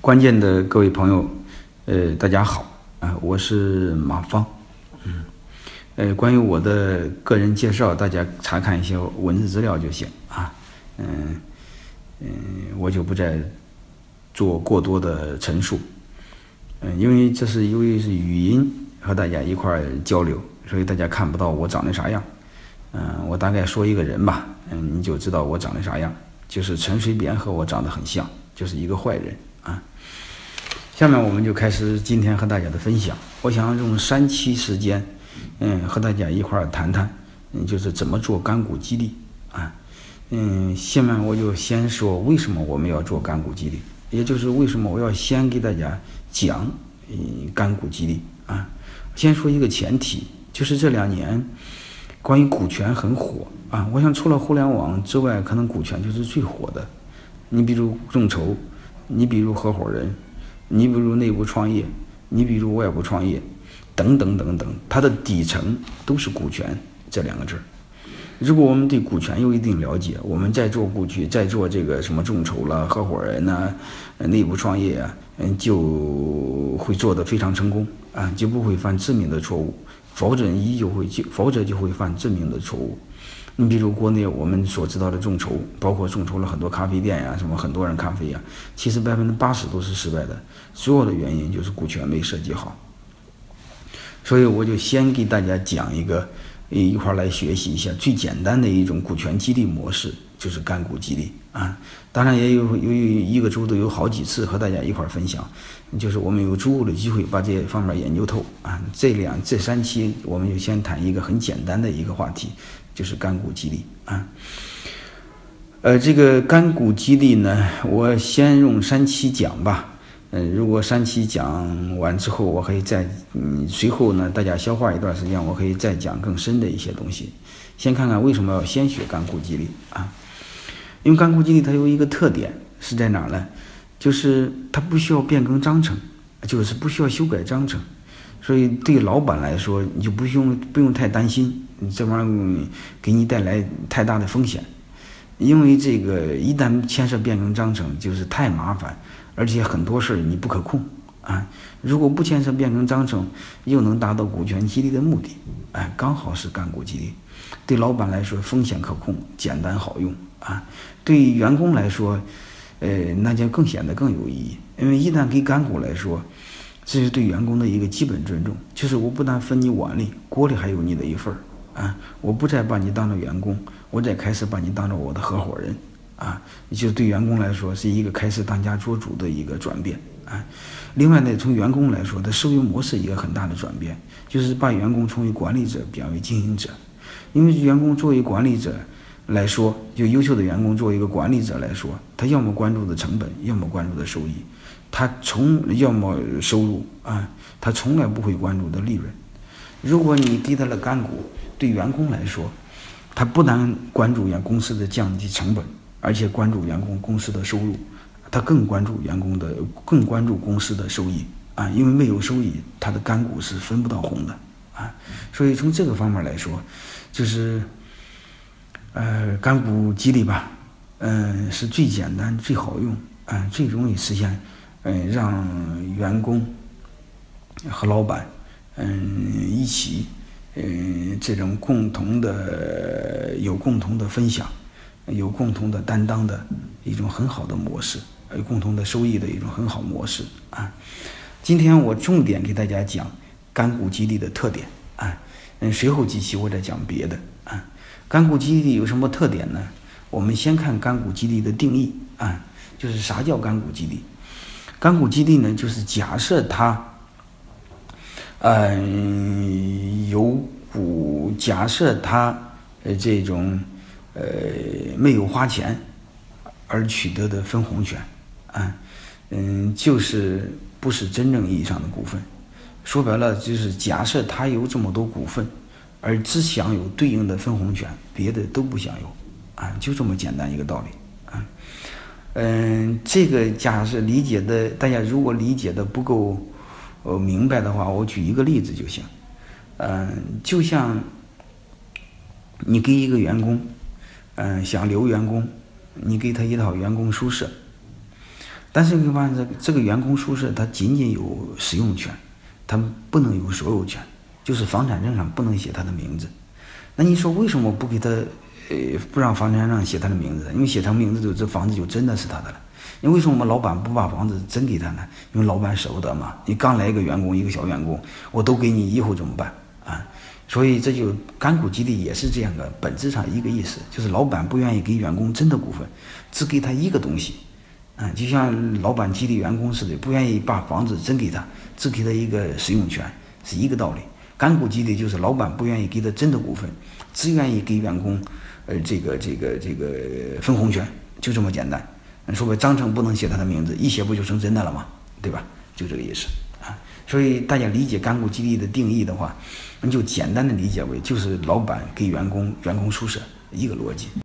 关键的各位朋友，呃，大家好啊，我是马芳，嗯，呃，关于我的个人介绍，大家查看一些文字资料就行啊，嗯嗯，我就不再做过多的陈述，嗯，因为这是由于是语音和大家一块儿交流，所以大家看不到我长得啥样，嗯，我大概说一个人吧，嗯，你就知道我长得啥样，就是陈水扁和我长得很像，就是一个坏人啊。下面我们就开始今天和大家的分享。我想用三期时间，嗯，和大家一块儿谈谈，嗯，就是怎么做干股激励啊。嗯，下面我就先说为什么我们要做干股激励，也就是为什么我要先给大家讲，嗯，干股激励啊。先说一个前提，就是这两年关于股权很火啊。我想除了互联网之外，可能股权就是最火的。你比如众筹，你比如合伙人。你比如内部创业，你比如外部创业，等等等等，它的底层都是股权这两个字儿。如果我们对股权有一定了解，我们在做股权，在做这个什么众筹了、合伙人呐、内部创业啊，嗯，就会做得非常成功啊，就不会犯致命的错误。否则一就会就，否则就会犯致命的错误。你比如国内我们所知道的众筹，包括众筹了很多咖啡店呀，什么很多人咖啡呀，其实百分之八十都是失败的，所有的原因就是股权没设计好。所以我就先给大家讲一个，一块来学习一下最简单的一种股权激励模式，就是干股激励啊。当然也有由于一个周都有好几次和大家一块分享，就是我们有足够的机会把这些方面研究透啊。这两这三期我们就先谈一个很简单的一个话题。就是干股激励啊，呃，这个干股激励呢，我先用三期讲吧。嗯，如果三期讲完之后，我可以再嗯，随后呢，大家消化一段时间，我可以再讲更深的一些东西。先看看为什么要先学干股激励啊？因为干股激励它有一个特点是在哪呢？就是它不需要变更章程，就是不需要修改章程，所以对老板来说，你就不用不用太担心。这玩意儿给你带来太大的风险，因为这个一旦牵涉变更章程，就是太麻烦，而且很多事儿你不可控啊。如果不牵涉变更章程，又能达到股权激励的目的，哎，刚好是干股激励。对老板来说，风险可控，简单好用啊。对员工来说，呃，那就更显得更有意义，因为一旦给干股来说。这是对员工的一个基本尊重，就是我不但分你碗里，锅里还有你的一份儿。啊，我不再把你当做员工，我再开始把你当做我的合伙人，啊，就对员工来说是一个开始当家做主的一个转变，啊，另外呢，从员工来说，他思维模式一个很大的转变，就是把员工从为管理者变为经营者，因为员工作为管理者来说，就优秀的员工作为一个管理者来说，他要么关注的成本，要么关注的收益，他从要么收入啊，他从来不会关注的利润，如果你给他了干股。对员工来说，他不但关注员公司的降低成本，而且关注员工公司的收入，他更关注员工的，更关注公司的收益啊！因为没有收益，他的干股是分不到红的啊！所以从这个方面来说，就是呃，干股激励吧，嗯，是最简单、最好用啊，最容易实现，嗯，让员工和老板嗯一起。嗯，这种共同的有共同的分享，有共同的担当的一种很好的模式，有共同的收益的一种很好模式啊。今天我重点给大家讲干股激励的特点啊。嗯，随后几期我再讲别的啊。干股激励有什么特点呢？我们先看干股激励的定义啊，就是啥叫干股激励？干股激励呢，就是假设它。嗯，有股假设他这种呃没有花钱而取得的分红权，啊，嗯，就是不是真正意义上的股份。说白了，就是假设他有这么多股份，而只享有对应的分红权，别的都不享有，啊，就这么简单一个道理，啊，嗯，这个假设理解的，大家如果理解的不够。我明白的话，我举一个例子就行。嗯，就像你给一个员工，嗯，想留员工，你给他一套员工宿舍，但是你发现这这个员工宿舍它仅仅有使用权，他不能有所有权，就是房产证上不能写他的名字。那你说为什么不给他呃不让房产证上写他的名字？因为写他名字就这房子就真的是他的了。你为什么我们老板不把房子真给他呢？因为老板舍不得嘛。你刚来一个员工，一个小员工，我都给你，以后怎么办啊？所以这就干股激励也是这样的，本质上一个意思，就是老板不愿意给员工真的股份，只给他一个东西，啊，就像老板激励员工似的，不愿意把房子真给他，只给他一个使用权，是一个道理。干股激励就是老板不愿意给他真的股份，只愿意给员工，呃，这个这个这个分红权，就这么简单。说白，章程不能写他的名字，一写不就成真的了吗？对吧？就这个意思啊。所以大家理解干股激励的定义的话，你就简单的理解为就是老板给员工员工宿舍一个逻辑。